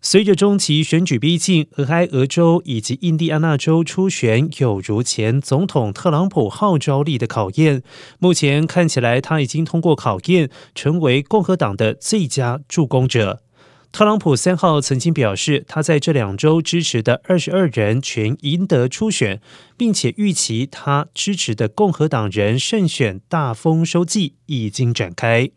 随着中期选举逼近俄亥俄州以及印第安纳州初选有如前总统特朗普号召力的考验目前看起来他已经通过考验成为共和党的最佳助攻者。特朗普三号曾经表示他在这两周支持的二十二人全赢得初选并且预期他支持的共和党人胜选大丰收季已经展开。